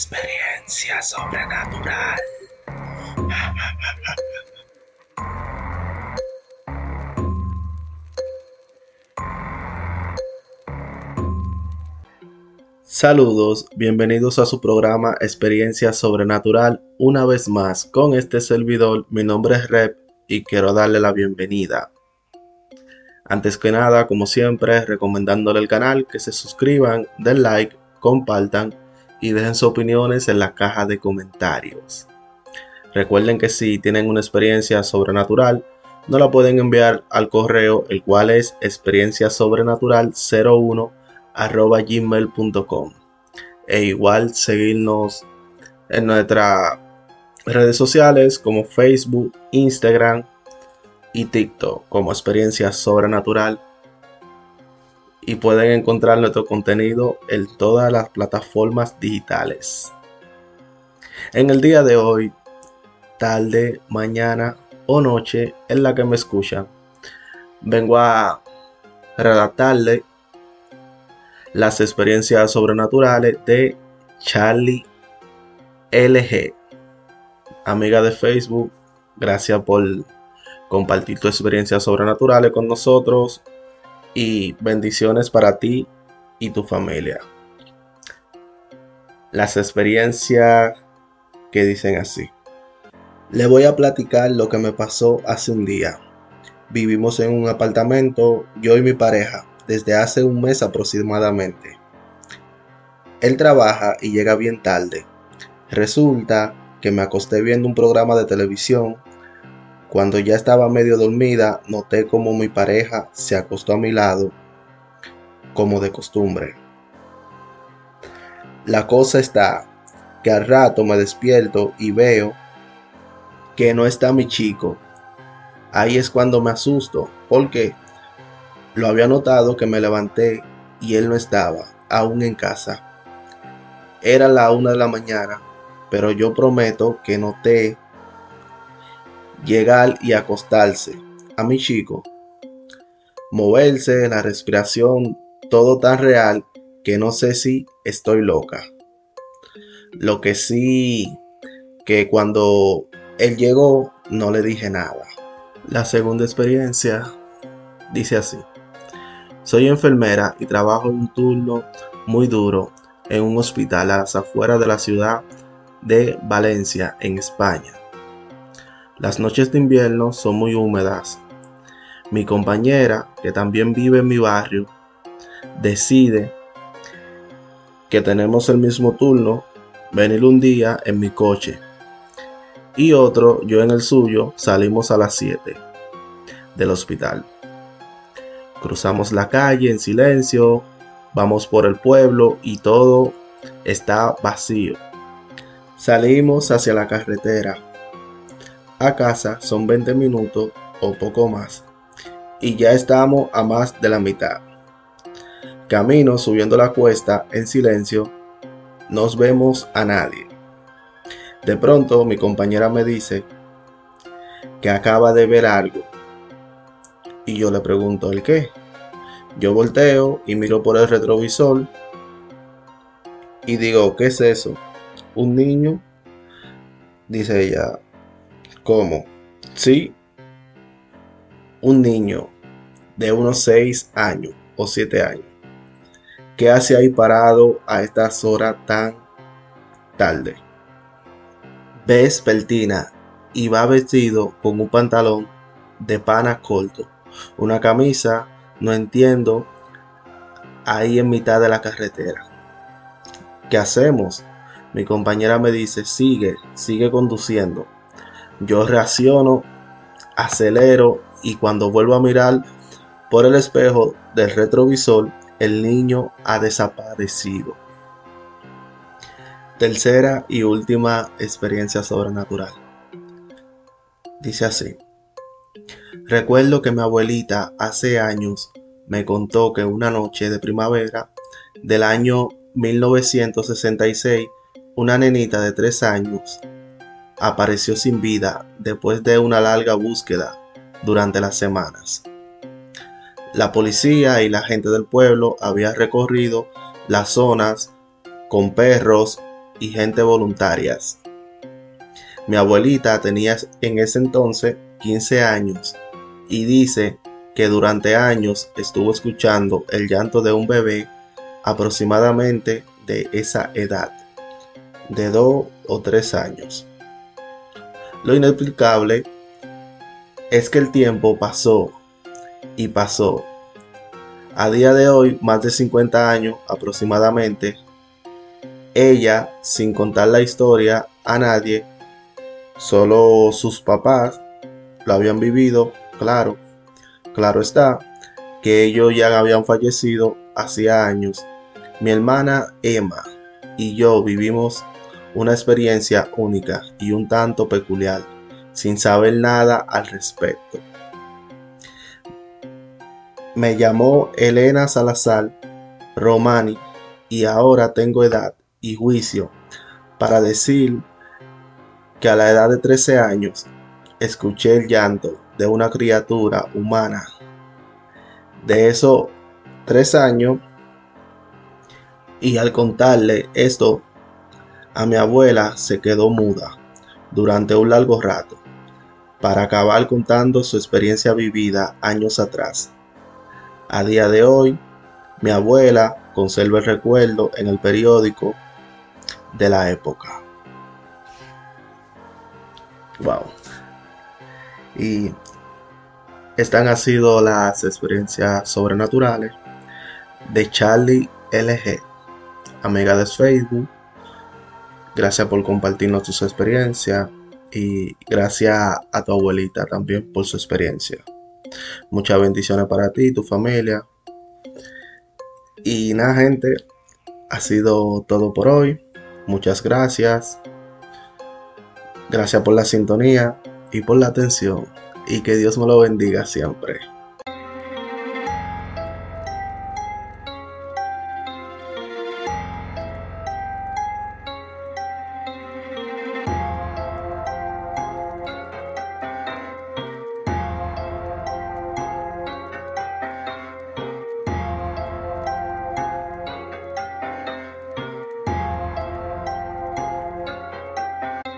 Experiencia sobrenatural. Saludos, bienvenidos a su programa Experiencia Sobrenatural una vez más con este servidor. Mi nombre es Rep y quiero darle la bienvenida. Antes que nada, como siempre, recomendándole el canal que se suscriban, den like, compartan y dejen sus opiniones en la caja de comentarios. Recuerden que si tienen una experiencia sobrenatural, no la pueden enviar al correo, el cual es experienciasobrenatural01 gmail.com. E igual seguirnos en nuestras redes sociales como Facebook, Instagram y TikTok como experiencia sobrenatural. Y pueden encontrar nuestro contenido en todas las plataformas digitales. En el día de hoy, tarde, mañana o noche en la que me escuchan, vengo a redactarle las experiencias sobrenaturales de Charlie LG. Amiga de Facebook, gracias por compartir tus experiencias sobrenaturales con nosotros y bendiciones para ti y tu familia. Las experiencias que dicen así. Le voy a platicar lo que me pasó hace un día. Vivimos en un apartamento, yo y mi pareja desde hace un mes aproximadamente. Él trabaja y llega bien tarde. Resulta que me acosté viendo un programa de televisión. Cuando ya estaba medio dormida, noté como mi pareja se acostó a mi lado, como de costumbre. La cosa está que al rato me despierto y veo que no está mi chico. Ahí es cuando me asusto, porque lo había notado que me levanté y él no estaba, aún en casa. Era la una de la mañana, pero yo prometo que noté llegar y acostarse a mi chico, moverse, la respiración, todo tan real que no sé si estoy loca. Lo que sí, que cuando él llegó no le dije nada. La segunda experiencia dice así. Soy enfermera y trabajo en un turno muy duro en un hospital a las afueras de la ciudad de Valencia, en España. Las noches de invierno son muy húmedas. Mi compañera, que también vive en mi barrio, decide que tenemos el mismo turno, venir un día en mi coche y otro, yo en el suyo, salimos a las 7 del hospital. Cruzamos la calle en silencio, vamos por el pueblo y todo está vacío. Salimos hacia la carretera. A casa son 20 minutos o poco más. Y ya estamos a más de la mitad. Camino subiendo la cuesta en silencio. Nos vemos a nadie. De pronto mi compañera me dice que acaba de ver algo y yo le pregunto, ¿el qué? Yo volteo y miro por el retrovisor y digo, ¿qué es eso? ¿Un niño? Dice ella, ¿cómo? Sí, un niño de unos 6 años o 7 años. ¿Qué hace ahí parado a estas horas tan tarde? Ves Peltina y va vestido con un pantalón de pana corto una camisa, no entiendo, ahí en mitad de la carretera. ¿Qué hacemos? Mi compañera me dice, sigue, sigue conduciendo. Yo reacciono, acelero y cuando vuelvo a mirar por el espejo del retrovisor, el niño ha desaparecido. Tercera y última experiencia sobrenatural. Dice así. Recuerdo que mi abuelita hace años me contó que una noche de primavera del año 1966, una nenita de tres años apareció sin vida después de una larga búsqueda durante las semanas. La policía y la gente del pueblo había recorrido las zonas con perros y gente voluntarias. Mi abuelita tenía en ese entonces 15 años y dice que durante años estuvo escuchando el llanto de un bebé aproximadamente de esa edad, de 2 o 3 años. Lo inexplicable es que el tiempo pasó y pasó. A día de hoy, más de 50 años aproximadamente, ella, sin contar la historia a nadie, solo sus papás lo habían vivido, claro, claro está, que ellos ya habían fallecido hacía años. Mi hermana Emma y yo vivimos una experiencia única y un tanto peculiar, sin saber nada al respecto. Me llamó Elena Salazar Romani y ahora tengo edad y juicio para decir que a la edad de 13 años escuché el llanto de una criatura humana. De esos tres años, y al contarle esto a mi abuela se quedó muda durante un largo rato, para acabar contando su experiencia vivida años atrás. A día de hoy, mi abuela conserva el recuerdo en el periódico de la época. Wow. Y estas han sido las experiencias sobrenaturales de Charlie LG, amiga de Facebook. Gracias por compartirnos tus experiencias y gracias a tu abuelita también por su experiencia. Muchas bendiciones para ti y tu familia. Y nada, gente, ha sido todo por hoy. Muchas gracias. Gracias por la sintonía y por la atención. Y que Dios me lo bendiga siempre.